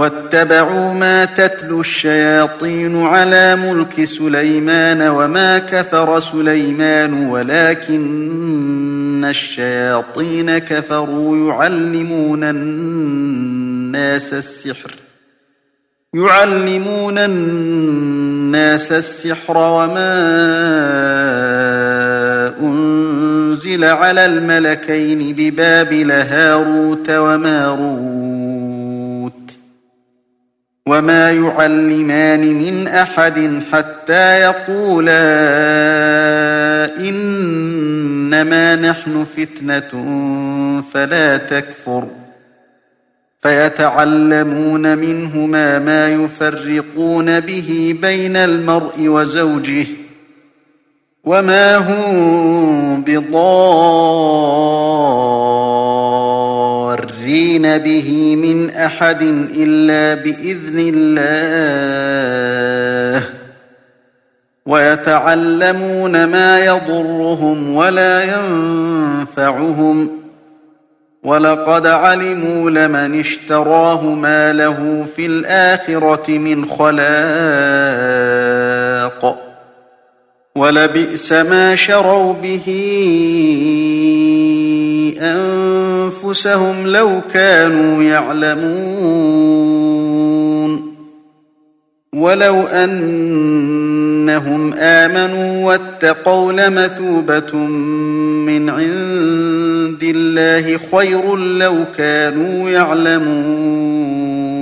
واتبعوا ما تتلو الشياطين على ملك سليمان وما كفر سليمان ولكن الشياطين كفروا يعلمون الناس السحر. يعلمون الناس السحر وما أنزل على الملكين ببابل هاروت وماروت وما يعلمان من أحد حتى يقولا إنما نحن فتنة فلا تكفر. فيتعلمون منهما ما يفرقون به بين المرء وزوجه وما هم بضارين به من أحد إلا بإذن الله ويتعلمون ما يضرهم ولا ينفعهم ولقد علموا لمن اشتراه ما له في الآخرة من خلاق ولبئس ما شروا به أنفسهم لو كانوا يعلمون. ولو أنهم آمنوا واتقوا لمثوبة من عند الله خير لو كانوا يعلمون.